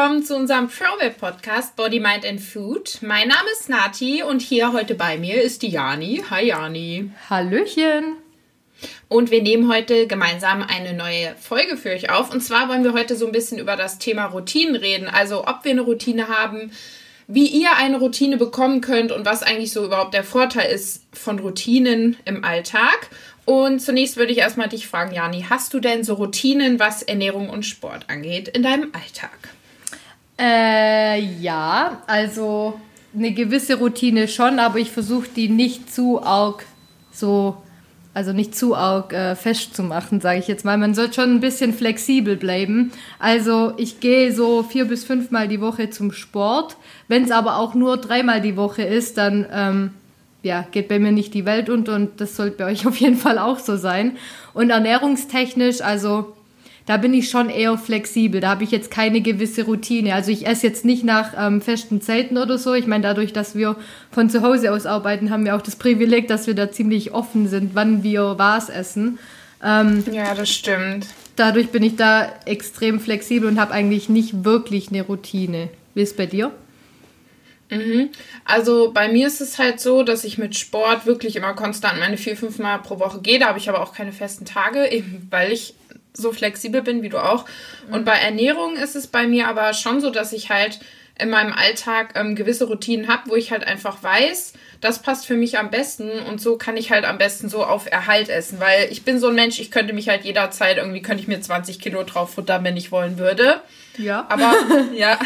willkommen zu unserem Throwback Podcast Body, Mind and Food. Mein Name ist Nati und hier heute bei mir ist die Jani. Hi Jani. Hallöchen. Und wir nehmen heute gemeinsam eine neue Folge für euch auf. Und zwar wollen wir heute so ein bisschen über das Thema Routinen reden. Also ob wir eine Routine haben, wie ihr eine Routine bekommen könnt und was eigentlich so überhaupt der Vorteil ist von Routinen im Alltag. Und zunächst würde ich erstmal dich fragen, Jani, hast du denn so Routinen, was Ernährung und Sport angeht, in deinem Alltag? Äh, ja, also eine gewisse Routine schon, aber ich versuche die nicht zu arg so, also nicht zu arg äh, festzumachen, sage ich jetzt mal. Man sollte schon ein bisschen flexibel bleiben. Also ich gehe so vier bis fünfmal die Woche zum Sport. Wenn es aber auch nur dreimal die Woche ist, dann ähm, ja, geht bei mir nicht die Welt unter und das sollte bei euch auf jeden Fall auch so sein. Und ernährungstechnisch, also da bin ich schon eher flexibel. Da habe ich jetzt keine gewisse Routine. Also ich esse jetzt nicht nach ähm, festen Zeiten oder so. Ich meine, dadurch, dass wir von zu Hause aus arbeiten, haben wir auch das Privileg, dass wir da ziemlich offen sind, wann wir was essen. Ähm, ja, das stimmt. Dadurch bin ich da extrem flexibel und habe eigentlich nicht wirklich eine Routine. Wie ist es bei dir? Mhm. Also bei mir ist es halt so, dass ich mit Sport wirklich immer konstant meine vier, fünf Mal pro Woche gehe. Da habe ich aber auch keine festen Tage, eben weil ich so flexibel bin wie du auch. Und bei Ernährung ist es bei mir aber schon so, dass ich halt in meinem Alltag ähm, gewisse Routinen habe, wo ich halt einfach weiß, das passt für mich am besten und so kann ich halt am besten so auf Erhalt essen, weil ich bin so ein Mensch, ich könnte mich halt jederzeit irgendwie, könnte ich mir 20 Kilo drauf futtern, wenn ich wollen würde. Ja. Aber, ja,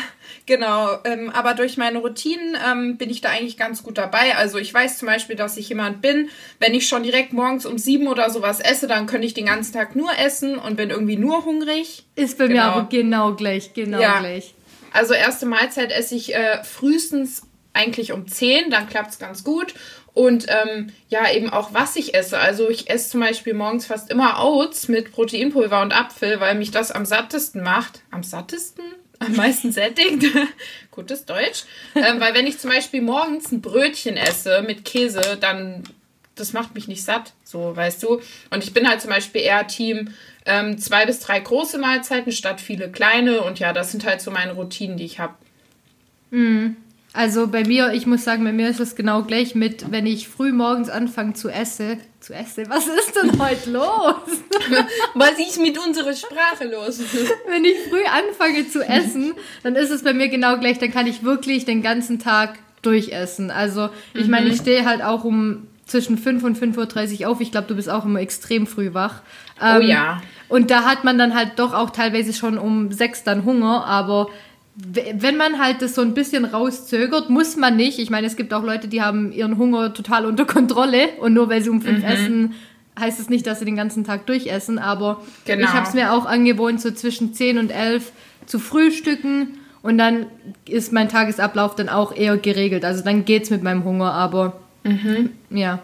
genau. Ähm, aber durch meine Routinen ähm, bin ich da eigentlich ganz gut dabei. Also ich weiß zum Beispiel, dass ich jemand bin, wenn ich schon direkt morgens um sieben oder sowas esse, dann könnte ich den ganzen Tag nur essen und bin irgendwie nur hungrig. Ist bei genau. mir aber genau gleich, genau ja. gleich. Also erste Mahlzeit esse ich äh, frühestens eigentlich um 10, dann klappt es ganz gut. Und ähm, ja, eben auch was ich esse. Also ich esse zum Beispiel morgens fast immer Oats mit Proteinpulver und Apfel, weil mich das am sattesten macht. Am sattesten? Am meisten sättigt. Gutes Deutsch. Ähm, weil wenn ich zum Beispiel morgens ein Brötchen esse mit Käse, dann das macht mich nicht satt, so weißt du. Und ich bin halt zum Beispiel eher Team ähm, zwei bis drei große Mahlzeiten statt viele kleine. Und ja, das sind halt so meine Routinen, die ich habe. Mhm. Also bei mir, ich muss sagen, bei mir ist es genau gleich mit, wenn ich früh morgens anfange zu essen. Zu essen? Was ist denn heute los? Was ist mit unserer Sprache los? wenn ich früh anfange zu essen, dann ist es bei mir genau gleich. Dann kann ich wirklich den ganzen Tag durchessen. Also ich mhm. meine, ich stehe halt auch um zwischen 5 und 5.30 Uhr auf. Ich glaube, du bist auch immer extrem früh wach. Oh ähm, oh ja. Und da hat man dann halt doch auch teilweise schon um 6 dann Hunger, aber wenn man halt das so ein bisschen rauszögert, muss man nicht. Ich meine, es gibt auch Leute, die haben ihren Hunger total unter Kontrolle und nur weil sie um 5 mhm. essen, heißt es nicht, dass sie den ganzen Tag durchessen. Aber genau. ich habe es mir auch angewohnt, so zwischen 10 und 11 zu frühstücken und dann ist mein Tagesablauf dann auch eher geregelt. Also dann geht's mit meinem Hunger, aber Mhm. Ja.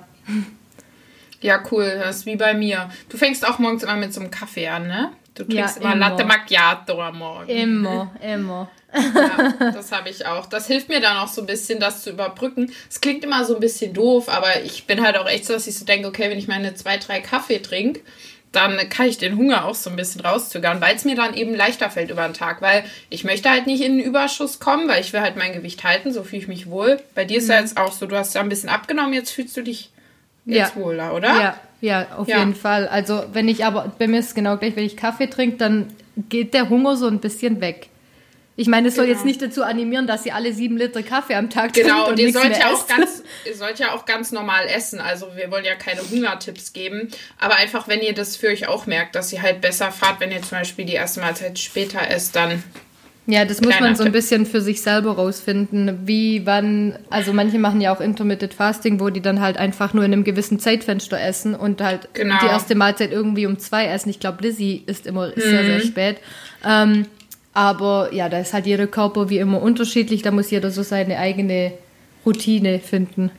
Ja, cool. Das ist wie bei mir. Du fängst auch morgens immer mit so einem Kaffee an, ne? Du trinkst ja, immer, immer Latte Macchiato am Morgen. Immer, immer. Ja, das habe ich auch. Das hilft mir dann auch so ein bisschen, das zu überbrücken. Es klingt immer so ein bisschen doof, aber ich bin halt auch echt so, dass ich so denke, okay, wenn ich meine zwei, drei Kaffee trinke, dann kann ich den Hunger auch so ein bisschen rauszögern, weil es mir dann eben leichter fällt über den Tag, weil ich möchte halt nicht in den Überschuss kommen, weil ich will halt mein Gewicht halten, so fühle ich mich wohl. Bei dir ist mhm. ja jetzt auch so, du hast ja ein bisschen abgenommen, jetzt fühlst du dich jetzt ja. wohler, oder? Ja, ja, auf ja. jeden Fall. Also wenn ich aber, bei mir ist es genau gleich, wenn ich Kaffee trinke, dann geht der Hunger so ein bisschen weg. Ich meine, es soll genau. jetzt nicht dazu animieren, dass ihr alle sieben Liter Kaffee am Tag trinkt. Genau, und, und ihr sollt ja auch ganz, ihr sollt ja auch ganz normal essen. Also wir wollen ja keine Hungertipps geben. Aber einfach, wenn ihr das für euch auch merkt, dass ihr halt besser fahrt, wenn ihr zum Beispiel die erste Mahlzeit später esst, dann. Ja, das muss man so ein bisschen für sich selber rausfinden. Wie, wann, also manche machen ja auch Intermittent Fasting, wo die dann halt einfach nur in einem gewissen Zeitfenster essen und halt genau. die erste Mahlzeit irgendwie um zwei essen. Ich glaube, Lizzie ist immer mhm. sehr, sehr spät. Ähm, aber ja, da ist halt jeder Körper wie immer unterschiedlich. Da muss jeder so seine eigene Routine finden.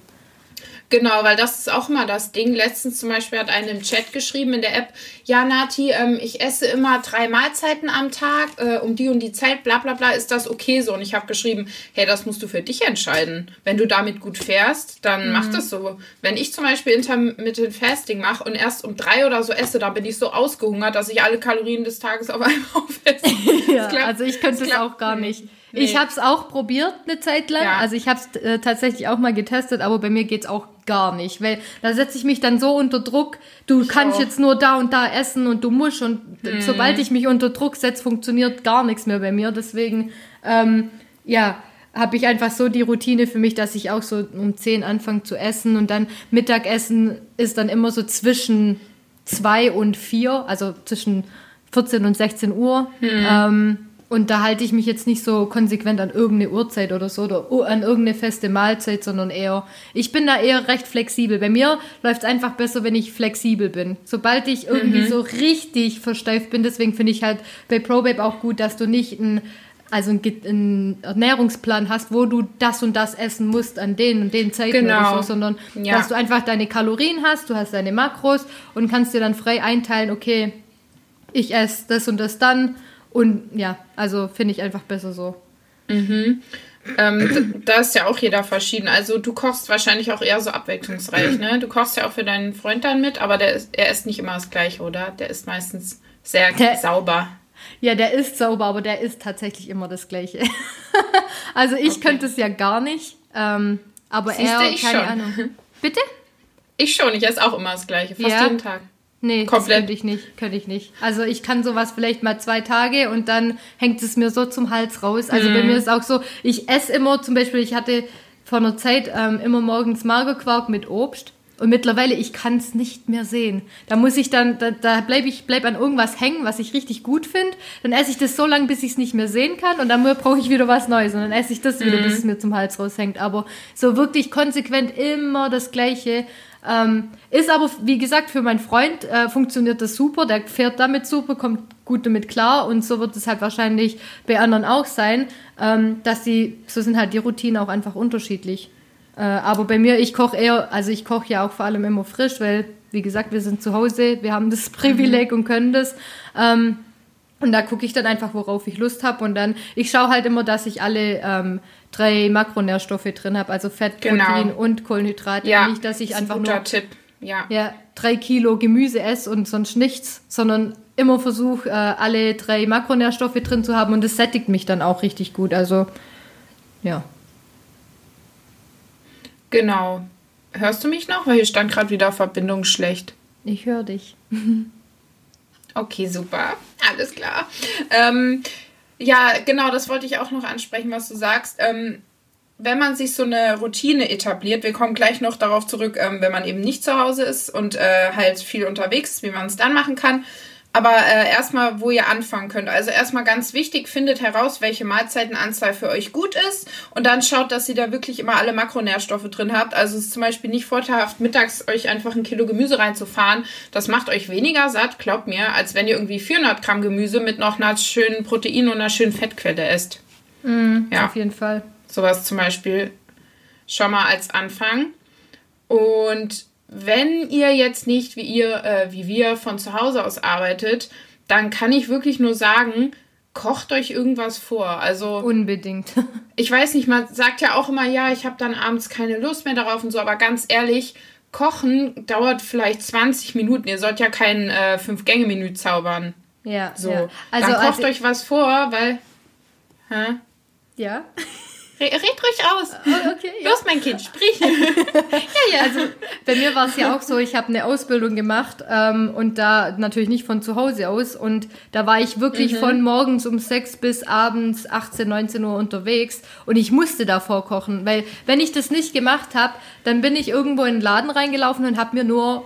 Genau, weil das ist auch immer das Ding. Letztens zum Beispiel hat einer im Chat geschrieben in der App, ja Nati, ähm, ich esse immer drei Mahlzeiten am Tag, äh, um die und die Zeit, bla bla bla, ist das okay so? Und ich habe geschrieben, hey, das musst du für dich entscheiden. Wenn du damit gut fährst, dann mhm. mach das so. Wenn ich zum Beispiel Intermittent Fasting mache und erst um drei oder so esse, dann bin ich so ausgehungert, dass ich alle Kalorien des Tages auf einmal aufesse. ja, klappt, also ich könnte es auch gar nicht. Nee. Ich habe es auch probiert eine Zeit lang. Ja. Also ich habe es äh, tatsächlich auch mal getestet, aber bei mir geht's auch gar nicht, weil da setze ich mich dann so unter Druck. Du ich kannst auch. jetzt nur da und da essen und du musst und hm. sobald ich mich unter Druck setze, funktioniert gar nichts mehr bei mir. Deswegen ähm, ja habe ich einfach so die Routine für mich, dass ich auch so um 10 anfange zu essen und dann Mittagessen ist dann immer so zwischen zwei und vier, also zwischen 14 und 16 Uhr. Hm. Ähm, und da halte ich mich jetzt nicht so konsequent an irgendeine Uhrzeit oder so oder an irgendeine feste Mahlzeit, sondern eher, ich bin da eher recht flexibel. Bei mir läuft es einfach besser, wenn ich flexibel bin. Sobald ich irgendwie mhm. so richtig versteift bin, deswegen finde ich halt bei ProBabe auch gut, dass du nicht ein also einen Ernährungsplan hast, wo du das und das essen musst an den und den Zeiten genau. oder so, sondern ja. dass du einfach deine Kalorien hast, du hast deine Makros und kannst dir dann frei einteilen, okay, ich esse das und das dann und ja, also finde ich einfach besser so. Mhm. Ähm, da ist ja auch jeder verschieden. Also du kochst wahrscheinlich auch eher so abwechslungsreich, ne? Du kochst ja auch für deinen Freund dann mit, aber der ist, er isst nicht immer das gleiche, oder? Der ist meistens sehr der, sauber. Ja, der ist sauber, aber der isst tatsächlich immer das gleiche. also ich okay. könnte es ja gar nicht. Ähm, aber Siehste, er, keine schon. Ahnung. Bitte? Ich schon, ich esse auch immer das gleiche, fast ja. jeden Tag. Nee, Komplett. das könnte ich nicht, könnte ich nicht. Also ich kann sowas vielleicht mal zwei Tage und dann hängt es mir so zum Hals raus. Also mhm. bei mir ist auch so, ich esse immer zum Beispiel, ich hatte vor einer Zeit ähm, immer morgens Magerquark mit Obst und mittlerweile, ich kann es nicht mehr sehen. Da muss ich dann, da, da bleibe ich bleib an irgendwas hängen, was ich richtig gut finde. Dann esse ich das so lange, bis ich es nicht mehr sehen kann und dann brauche ich wieder was Neues und dann esse ich das wieder, mhm. bis es mir zum Hals raushängt. Aber so wirklich konsequent immer das Gleiche. Ähm, ist aber, wie gesagt, für meinen Freund äh, funktioniert das super. Der fährt damit super, kommt gut damit klar und so wird es halt wahrscheinlich bei anderen auch sein, ähm, dass die, so sind halt die Routinen auch einfach unterschiedlich. Äh, aber bei mir, ich koche eher, also ich koche ja auch vor allem immer frisch, weil, wie gesagt, wir sind zu Hause, wir haben das Privileg mhm. und können das. Ähm, und da gucke ich dann einfach, worauf ich Lust habe. Und dann, ich schaue halt immer, dass ich alle ähm, drei Makronährstoffe drin habe, also Fett, genau. Protein und Kohlenhydrate. Ja, nicht, dass ich einfach nur Tipp. Ja. ja. drei Kilo Gemüse esse und sonst nichts, sondern immer versuche, äh, alle drei Makronährstoffe drin zu haben und das sättigt mich dann auch richtig gut. Also, ja. Genau. Hörst du mich noch? Weil hier stand gerade wieder Verbindung schlecht. Ich höre dich. okay, super. Alles klar. Ähm, ja, genau, das wollte ich auch noch ansprechen, was du sagst. Ähm, wenn man sich so eine Routine etabliert, wir kommen gleich noch darauf zurück, ähm, wenn man eben nicht zu Hause ist und äh, halt viel unterwegs ist, wie man es dann machen kann. Aber äh, erstmal, wo ihr anfangen könnt. Also erstmal ganz wichtig, findet heraus, welche Mahlzeitenanzahl für euch gut ist und dann schaut, dass ihr da wirklich immer alle Makronährstoffe drin habt. Also es ist zum Beispiel nicht vorteilhaft, mittags euch einfach ein Kilo Gemüse reinzufahren. Das macht euch weniger satt, glaubt mir, als wenn ihr irgendwie 400 Gramm Gemüse mit noch einer schönen Protein- und einer schönen Fettquelle esst. Mm, ja. Auf jeden Fall. Sowas zum Beispiel schon mal als Anfang. Und wenn ihr jetzt nicht wie ihr, äh, wie wir von zu Hause aus arbeitet, dann kann ich wirklich nur sagen, kocht euch irgendwas vor. Also unbedingt. ich weiß nicht, man sagt ja auch immer, ja, ich habe dann abends keine Lust mehr darauf und so, aber ganz ehrlich, Kochen dauert vielleicht 20 Minuten. Ihr sollt ja kein äh, Fünf-Gänge-Menü zaubern. Ja. So. Ja. Also, dann kocht also, euch was vor, weil. Hä? Ja. Red ruhig aus. Oh, okay, ja. Los, mein Kind, sprich. ja, ja. Also bei mir war es ja auch so, ich habe eine Ausbildung gemacht ähm, und da natürlich nicht von zu Hause aus. Und da war ich wirklich mhm. von morgens um sechs bis abends 18, 19 Uhr unterwegs und ich musste davor kochen, weil wenn ich das nicht gemacht habe, dann bin ich irgendwo in den Laden reingelaufen und habe mir nur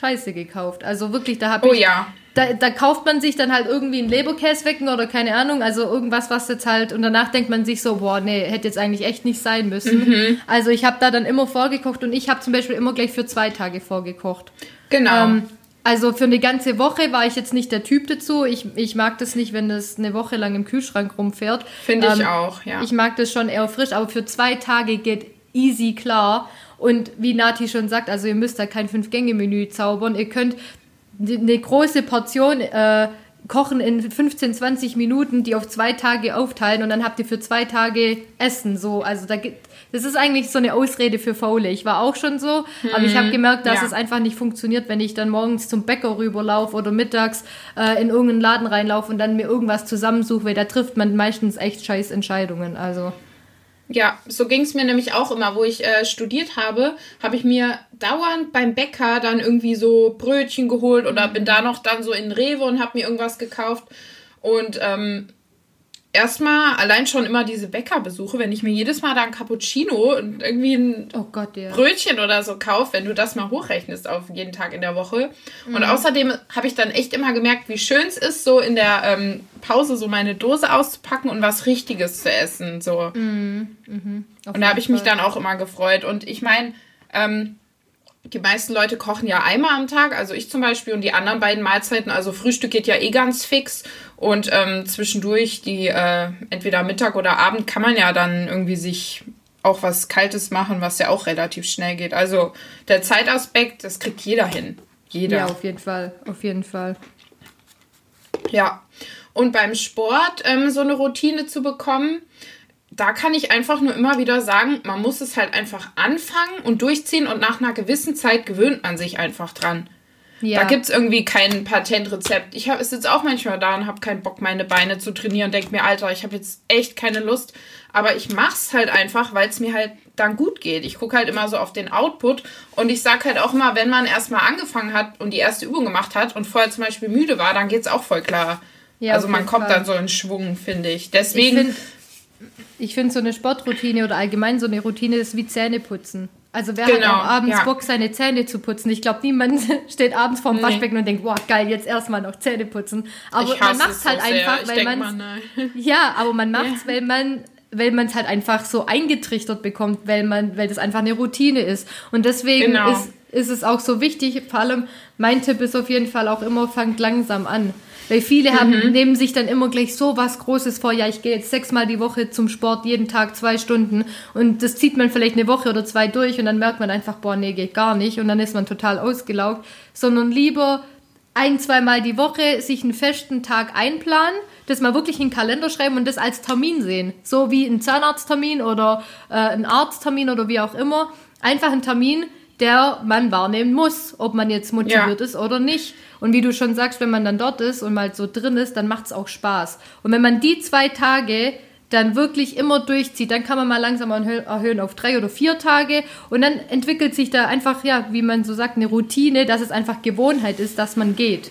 Scheiße gekauft. Also wirklich, da habe oh, ich ja da, da kauft man sich dann halt irgendwie einen Leberkäswecken oder keine Ahnung, also irgendwas, was jetzt halt, und danach denkt man sich so, boah, nee, hätte jetzt eigentlich echt nicht sein müssen. Mhm. Also ich habe da dann immer vorgekocht und ich habe zum Beispiel immer gleich für zwei Tage vorgekocht. Genau. Ähm, also für eine ganze Woche war ich jetzt nicht der Typ dazu. Ich, ich mag das nicht, wenn das eine Woche lang im Kühlschrank rumfährt. Finde ich ähm, auch, ja. Ich mag das schon eher frisch, aber für zwei Tage geht easy klar. Und wie Nati schon sagt, also ihr müsst da kein Fünf-Gänge-Menü zaubern. Ihr könnt eine große Portion äh, kochen in 15, 20 Minuten, die auf zwei Tage aufteilen und dann habt ihr für zwei Tage Essen. So, also da gibt das ist eigentlich so eine Ausrede für Faule. Ich war auch schon so, mhm. aber ich habe mhm. gemerkt, dass ja. es einfach nicht funktioniert, wenn ich dann morgens zum Bäcker rüberlaufe oder mittags äh, in irgendeinen Laden reinlaufe und dann mir irgendwas zusammensuche, weil da trifft man meistens echt scheiß Entscheidungen. Also. Ja, so ging es mir nämlich auch immer, wo ich äh, studiert habe, habe ich mir dauernd beim Bäcker dann irgendwie so Brötchen geholt oder bin da noch dann so in Rewe und habe mir irgendwas gekauft. Und ähm, erstmal allein schon immer diese Bäckerbesuche, wenn ich mir jedes Mal da ein Cappuccino und irgendwie ein oh Gott, ja. Brötchen oder so kaufe, wenn du das mal hochrechnest auf jeden Tag in der Woche. Mhm. Und außerdem habe ich dann echt immer gemerkt, wie schön es ist, so in der ähm, Pause so meine Dose auszupacken und was Richtiges zu essen. So. Mhm. Mhm. Und da habe ich mich dann auch immer gefreut. Und ich meine, ähm, die meisten Leute kochen ja einmal am Tag, also ich zum Beispiel und die anderen beiden Mahlzeiten, also Frühstück geht ja eh ganz fix und ähm, zwischendurch die äh, entweder Mittag oder Abend kann man ja dann irgendwie sich auch was Kaltes machen, was ja auch relativ schnell geht. Also der Zeitaspekt, das kriegt jeder hin. Jeder. Ja, auf jeden Fall, auf jeden Fall. Ja. Und beim Sport ähm, so eine Routine zu bekommen, da kann ich einfach nur immer wieder sagen, man muss es halt einfach anfangen und durchziehen und nach einer gewissen Zeit gewöhnt man sich einfach dran. Ja. Da gibt es irgendwie kein Patentrezept. Ich sitze jetzt auch manchmal da und habe keinen Bock, meine Beine zu trainieren und denke mir, Alter, ich habe jetzt echt keine Lust. Aber ich mache es halt einfach, weil es mir halt dann gut geht. Ich gucke halt immer so auf den Output und ich sage halt auch immer, wenn man erstmal angefangen hat und die erste Übung gemacht hat und vorher zum Beispiel müde war, dann geht es auch voll klar. Ja, also man kommt Fall. dann so in Schwung, finde ich. Deswegen. Ich finde ich find so eine Sportroutine oder allgemein so eine Routine ist wie Zähneputzen. Also wer genau, hat auch abends ja. Bock, seine Zähne zu putzen? Ich glaube, niemand steht abends vorm nee. Waschbecken und denkt, boah, geil, jetzt erstmal noch Zähne putzen. Aber man macht es halt einfach, weil man Ja, aber man macht es, ja. weil man weil man es halt einfach so eingetrichtert bekommt, weil man, weil das einfach eine Routine ist. Und deswegen genau. ist, ist es auch so wichtig, vor allem mein Tipp ist auf jeden Fall auch immer, fangt langsam an. Weil viele haben, mhm. nehmen sich dann immer gleich so was Großes vor. Ja, ich gehe jetzt sechsmal die Woche zum Sport, jeden Tag zwei Stunden. Und das zieht man vielleicht eine Woche oder zwei durch und dann merkt man einfach, boah, nee, geht gar nicht. Und dann ist man total ausgelaugt. Sondern lieber ein, zweimal die Woche sich einen festen Tag einplanen, das mal wirklich in den Kalender schreiben und das als Termin sehen. So wie ein Zahnarzttermin oder äh, ein Arzttermin oder wie auch immer. Einfach ein Termin, der man wahrnehmen muss, ob man jetzt motiviert ja. ist oder nicht. Und wie du schon sagst, wenn man dann dort ist und mal so drin ist, dann macht es auch Spaß. Und wenn man die zwei Tage dann wirklich immer durchzieht, dann kann man mal langsam erhöhen auf drei oder vier Tage und dann entwickelt sich da einfach, ja, wie man so sagt, eine Routine, dass es einfach Gewohnheit ist, dass man geht.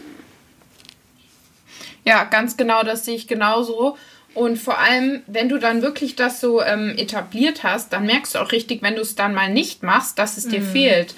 Ja, ganz genau, das sehe ich genauso. Und vor allem, wenn du dann wirklich das so ähm, etabliert hast, dann merkst du auch richtig, wenn du es dann mal nicht machst, dass es dir mm. fehlt.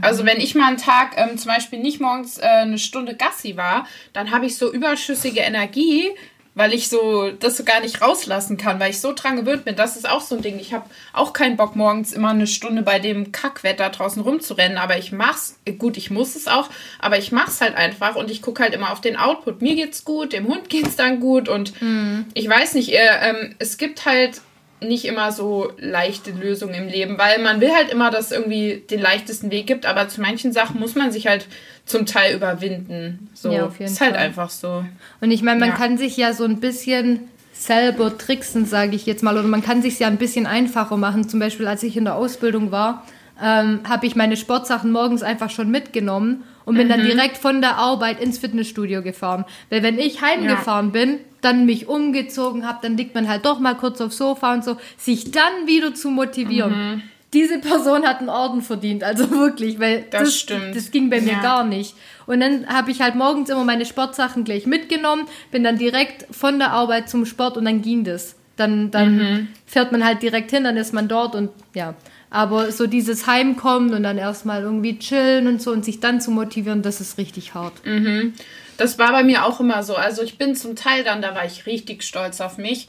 Also wenn ich mal einen Tag ähm, zum Beispiel nicht morgens äh, eine Stunde Gassi war, dann habe ich so überschüssige Energie, weil ich so das so gar nicht rauslassen kann, weil ich so dran gewöhnt bin. Das ist auch so ein Ding. Ich habe auch keinen Bock morgens immer eine Stunde bei dem Kackwetter draußen rumzurennen, aber ich mach's. Gut, ich muss es auch, aber ich mach's halt einfach und ich gucke halt immer auf den Output. Mir geht's gut, dem Hund geht's dann gut und mhm. ich weiß nicht, äh, ähm, es gibt halt nicht immer so leichte Lösungen im Leben, weil man will halt immer, dass es irgendwie den leichtesten Weg gibt, aber zu manchen Sachen muss man sich halt zum Teil überwinden. So ja, auf jeden ist halt einfach so. Und ich meine, man ja. kann sich ja so ein bisschen selber tricksen, sage ich jetzt mal, oder man kann sich ja ein bisschen einfacher machen. Zum Beispiel, als ich in der Ausbildung war, ähm, habe ich meine Sportsachen morgens einfach schon mitgenommen und bin mhm. dann direkt von der Arbeit ins Fitnessstudio gefahren. Weil wenn ich heimgefahren ja. bin, dann mich umgezogen habe, dann liegt man halt doch mal kurz aufs Sofa und so, sich dann wieder zu motivieren. Mhm. Diese Person hat einen Orden verdient, also wirklich, weil das, das, stimmt. das ging bei mir ja. gar nicht. Und dann habe ich halt morgens immer meine Sportsachen gleich mitgenommen, bin dann direkt von der Arbeit zum Sport und dann ging das. Dann, dann mhm. fährt man halt direkt hin, dann ist man dort und ja. Aber so dieses Heimkommen und dann erstmal irgendwie chillen und so und sich dann zu motivieren, das ist richtig hart. Mhm. Das war bei mir auch immer so. Also ich bin zum Teil dann, da war ich richtig stolz auf mich.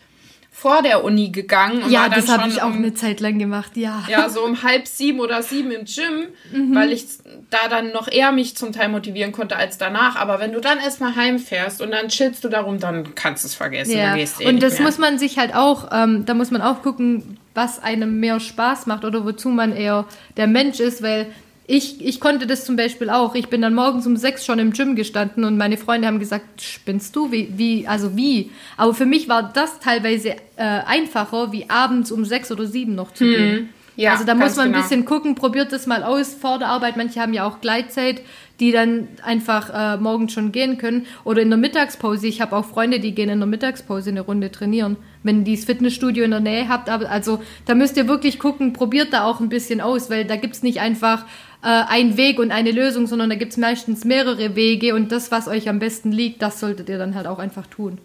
vor der Uni gegangen. Und ja, das habe ich auch um, eine Zeit lang gemacht, ja. Ja, so um halb sieben oder sieben im Gym, weil ich da dann noch eher mich zum Teil motivieren konnte als danach. Aber wenn du dann erstmal heimfährst und dann chillst du darum, dann kannst du es vergessen. Ja. Eh Und das muss man sich halt auch, ähm, da muss man auch gucken, was einem mehr Spaß macht oder wozu man eher der Mensch ist, weil ich, ich konnte das zum Beispiel auch. Ich bin dann morgens um sechs schon im Gym gestanden und meine Freunde haben gesagt, spinnst du? Wie, wie, also wie? Aber für mich war das teilweise äh, einfacher, wie abends um sechs oder sieben noch zu gehen. Ja, also da muss man ein genau. bisschen gucken, probiert das mal aus vor der Arbeit. Manche haben ja auch Gleitzeit, die dann einfach äh, morgens schon gehen können. Oder in der Mittagspause. Ich habe auch Freunde, die gehen in der Mittagspause eine Runde trainieren. Wenn ihr das Fitnessstudio in der Nähe habt. Aber also da müsst ihr wirklich gucken, probiert da auch ein bisschen aus, weil da gibt's nicht einfach äh, einen Weg und eine Lösung, sondern da gibt's meistens mehrere Wege und das, was euch am besten liegt, das solltet ihr dann halt auch einfach tun.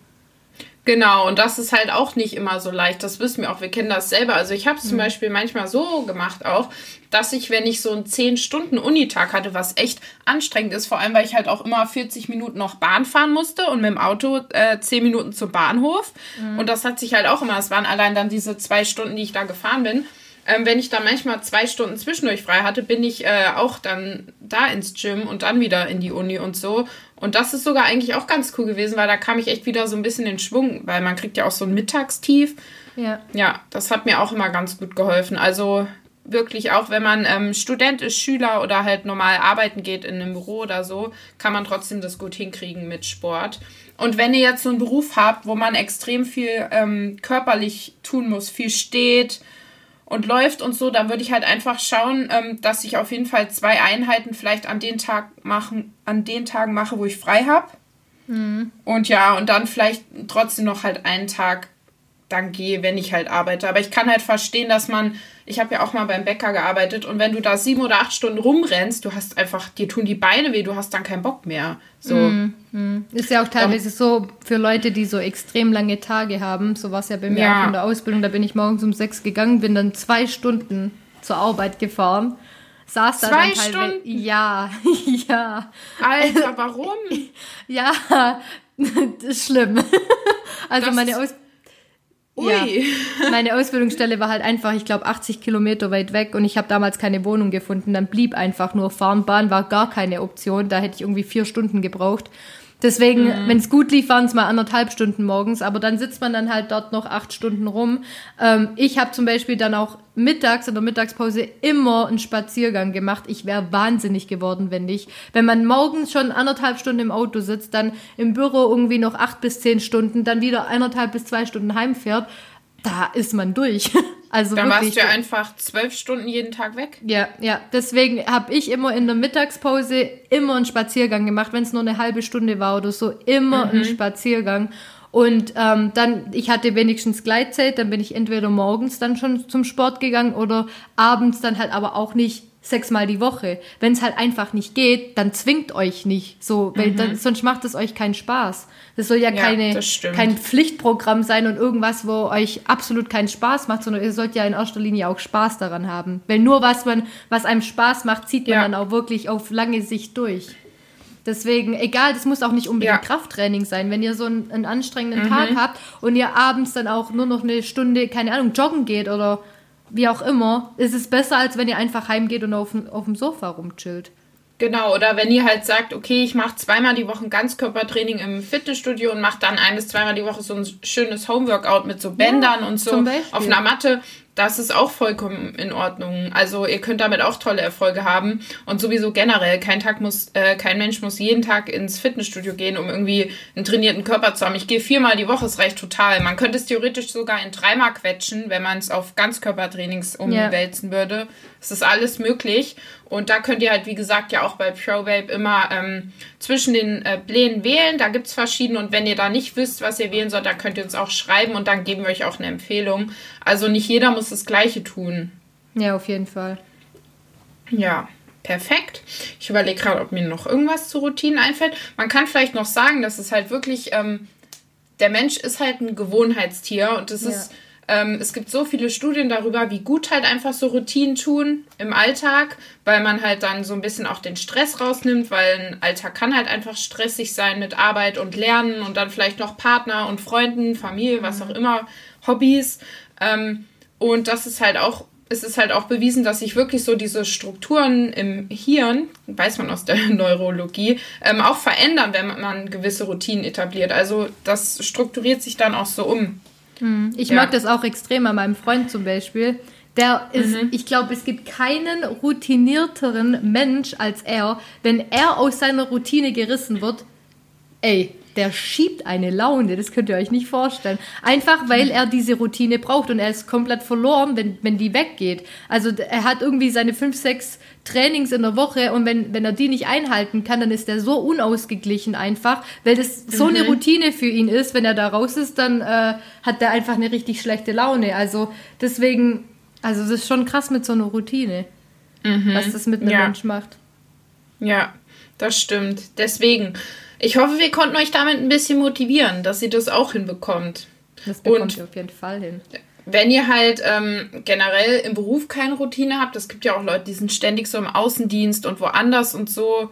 Genau, und das ist halt auch nicht immer so leicht. Das wissen wir auch. Wir kennen das selber. Also ich habe es zum Mhm. Beispiel manchmal so gemacht auch, dass ich, wenn ich so einen 10-Stunden-Unitag hatte, was echt anstrengend ist, vor allem, weil ich halt auch immer 40 Minuten noch Bahn fahren musste und mit dem Auto äh, 10 Minuten zum Bahnhof. Mhm. Und das hat sich halt auch immer, es waren allein dann diese zwei Stunden, die ich da gefahren bin. Ähm, wenn ich dann manchmal zwei Stunden zwischendurch frei hatte, bin ich äh, auch dann da ins Gym und dann wieder in die Uni und so. Und das ist sogar eigentlich auch ganz cool gewesen, weil da kam ich echt wieder so ein bisschen in Schwung, weil man kriegt ja auch so ein Mittagstief. Ja. Ja, das hat mir auch immer ganz gut geholfen. Also wirklich auch, wenn man ähm, Student ist, Schüler oder halt normal arbeiten geht in einem Büro oder so, kann man trotzdem das gut hinkriegen mit Sport. Und wenn ihr jetzt so einen Beruf habt, wo man extrem viel ähm, körperlich tun muss, viel steht und läuft und so, dann würde ich halt einfach schauen, ähm, dass ich auf jeden Fall zwei Einheiten vielleicht an den Tag machen, an den Tagen mache, wo ich frei habe. Und ja, und dann vielleicht trotzdem noch halt einen Tag dann gehe, wenn ich halt arbeite. Aber ich kann halt verstehen, dass man, ich habe ja auch mal beim Bäcker gearbeitet und wenn du da sieben oder acht Stunden rumrennst, du hast einfach, dir tun die Beine weh, du hast dann keinen Bock mehr. So. Ist ja auch teilweise so für Leute, die so extrem lange Tage haben. So war es ja bei mir Ja. auch in der Ausbildung. Da bin ich morgens um sechs gegangen, bin dann zwei Stunden zur Arbeit gefahren. Saß da Zwei dann teilweise. Stunden? Ja, ja. Alter, warum? Ja, das ist schlimm. Also Das meine ist- Aus Ui. Ja. Meine Ausbildungsstelle war halt einfach, ich glaube, 80 Kilometer weit weg und ich habe damals keine Wohnung gefunden. Dann blieb einfach nur fahren. Bahn war gar keine Option. Da hätte ich irgendwie vier Stunden gebraucht. Deswegen, wenn es gut lief, waren es mal anderthalb Stunden morgens, aber dann sitzt man dann halt dort noch acht Stunden rum. Ähm, ich habe zum Beispiel dann auch mittags in der Mittagspause immer einen Spaziergang gemacht. Ich wäre wahnsinnig geworden, wenn nicht. Wenn man morgens schon anderthalb Stunden im Auto sitzt, dann im Büro irgendwie noch acht bis zehn Stunden, dann wieder eineinhalb bis zwei Stunden heimfährt, da ist man durch. Also Dann warst du ja einfach zwölf Stunden jeden Tag weg. Ja, ja. Deswegen habe ich immer in der Mittagspause immer einen Spaziergang gemacht, wenn es nur eine halbe Stunde war oder so, immer einen Spaziergang. Und ähm, dann, ich hatte wenigstens Gleitzeit, dann bin ich entweder morgens dann schon zum Sport gegangen oder abends dann halt aber auch nicht sechsmal die Woche. Wenn es halt einfach nicht geht, dann zwingt euch nicht so, weil dann, sonst macht es euch keinen Spaß. Das soll ja, Ja, keine, kein Pflichtprogramm sein und irgendwas, wo euch absolut keinen Spaß macht, sondern ihr sollt ja in erster Linie auch Spaß daran haben. Weil nur was man, was einem Spaß macht, zieht man Ja. dann auch wirklich auf lange Sicht durch. Deswegen, egal, das muss auch nicht unbedingt Ja. Mhm. Krafttraining sein. Wenn ihr so einen, einen anstrengenden Tag habt und ihr abends dann auch nur noch eine Stunde, keine Ahnung, joggen geht oder wie auch immer, ist es besser, als wenn ihr einfach heimgeht und auf, dem- auf dem Sofa rumchillt. Genau, oder wenn ihr halt sagt, okay, ich mache zweimal die Woche ein Ganzkörpertraining im Fitnessstudio und mache dann ein bis zweimal die Woche so ein schönes Homeworkout mit so Bändern und so auf einer Matte, das ist auch vollkommen in Ordnung. Also ihr könnt damit auch tolle Erfolge haben und sowieso generell, kein Tag muss, äh, kein Mensch muss jeden Tag ins Fitnessstudio gehen, um irgendwie einen trainierten Körper zu haben. Ich gehe viermal die Woche, es reicht total. Man könnte es theoretisch sogar in dreimal quetschen, wenn man es auf Ganzkörpertrainings umwälzen würde. Es ist alles möglich. Und da könnt ihr halt, wie gesagt, ja auch bei ProVape immer ähm, zwischen den äh, Plänen wählen. Da gibt's verschiedene. Und wenn ihr da nicht wisst, was ihr wählen sollt, dann könnt ihr uns auch schreiben und dann geben wir euch auch eine Empfehlung. Also nicht jeder muss das Gleiche tun. Ja, auf jeden Fall. Ja, perfekt. Ich überlege gerade, ob mir noch irgendwas zu Routinen einfällt. Man kann vielleicht noch sagen, dass es halt wirklich, ähm, der Mensch ist halt ein Gewohnheitstier und es Ja. ist, ähm, es gibt so viele Studien darüber, wie gut halt einfach so Routinen tun im Alltag, weil man halt dann so ein bisschen auch den Stress rausnimmt, weil ein Alltag kann halt einfach stressig sein mit Arbeit und Lernen und dann vielleicht noch Partner und Freunden, Familie, was auch immer, Hobbys. Ähm, und das ist halt auch, es ist halt auch bewiesen, dass sich wirklich so diese Strukturen im Hirn, weiß man aus der Neurologie, ähm, auch verändern, wenn man gewisse Routinen etabliert. Also das strukturiert sich dann auch so um. Hm, ich ja. mag das auch extrem an meinem Freund zum Beispiel. Der ist, mhm. ich glaube, es gibt keinen routinierteren Mensch als er. Wenn er aus seiner Routine gerissen wird, ey, der schiebt eine Laune, das könnt ihr euch nicht vorstellen. Einfach weil er diese Routine braucht und er ist komplett verloren, wenn, wenn die weggeht. Also er hat irgendwie seine fünf, sechs Trainings in der Woche und wenn, wenn er die nicht einhalten kann, dann ist er so unausgeglichen einfach, weil das so mhm. eine Routine für ihn ist. Wenn er da raus ist, dann äh, hat er einfach eine richtig schlechte Laune. Also deswegen, also das ist schon krass mit so einer Routine, mhm. was das mit einem ja. Mensch macht. Ja, das stimmt. Deswegen ich hoffe, wir konnten euch damit ein bisschen motivieren, dass ihr das auch hinbekommt. Das bekommt Und ihr auf jeden Fall hin. Wenn ihr halt ähm, generell im Beruf keine Routine habt, es gibt ja auch Leute, die sind ständig so im Außendienst und woanders und so.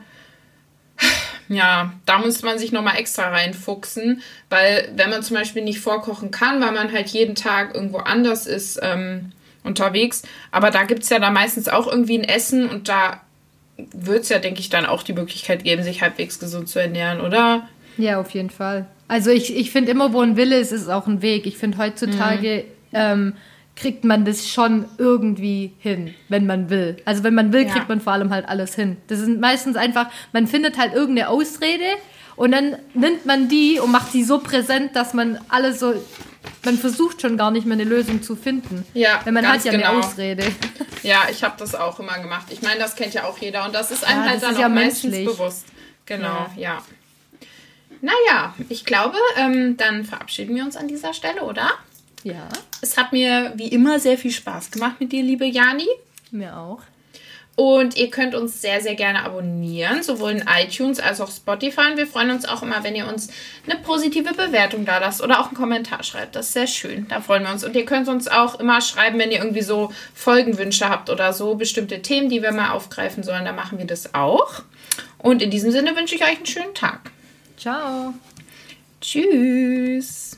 Ja, da muss man sich nochmal extra reinfuchsen, weil wenn man zum Beispiel nicht vorkochen kann, weil man halt jeden Tag irgendwo anders ist ähm, unterwegs, aber da gibt es ja da meistens auch irgendwie ein Essen und da wird es ja, denke ich, dann auch die Möglichkeit geben, sich halbwegs gesund zu ernähren, oder? Ja, auf jeden Fall. Also ich, ich finde immer, wo ein Wille ist, ist auch ein Weg. Ich finde heutzutage mhm. ähm, kriegt man das schon irgendwie hin, wenn man will. Also wenn man will, ja. kriegt man vor allem halt alles hin. Das sind meistens einfach, man findet halt irgendeine Ausrede und dann nimmt man die und macht sie so präsent, dass man alles so man versucht schon gar nicht mehr eine Lösung zu finden. Ja, Weil man hat ja genau. eine Ausrede. Ja, ich habe das auch immer gemacht. Ich meine, das kennt ja auch jeder und das ist einem ja, halt dann auch ja meistens bewusst. Genau, ja. ja. Naja, ich glaube, ähm, dann verabschieden wir uns an dieser Stelle, oder? Ja. Es hat mir wie immer sehr viel Spaß gemacht mit dir, liebe Jani. Mir auch. Und ihr könnt uns sehr, sehr gerne abonnieren, sowohl in iTunes als auch Spotify. Und wir freuen uns auch immer, wenn ihr uns eine positive Bewertung da lasst oder auch einen Kommentar schreibt. Das ist sehr schön. Da freuen wir uns. Und ihr könnt uns auch immer schreiben, wenn ihr irgendwie so Folgenwünsche habt oder so bestimmte Themen, die wir mal aufgreifen sollen. Da machen wir das auch. Und in diesem Sinne wünsche ich euch einen schönen Tag. Ciao. Tschüss.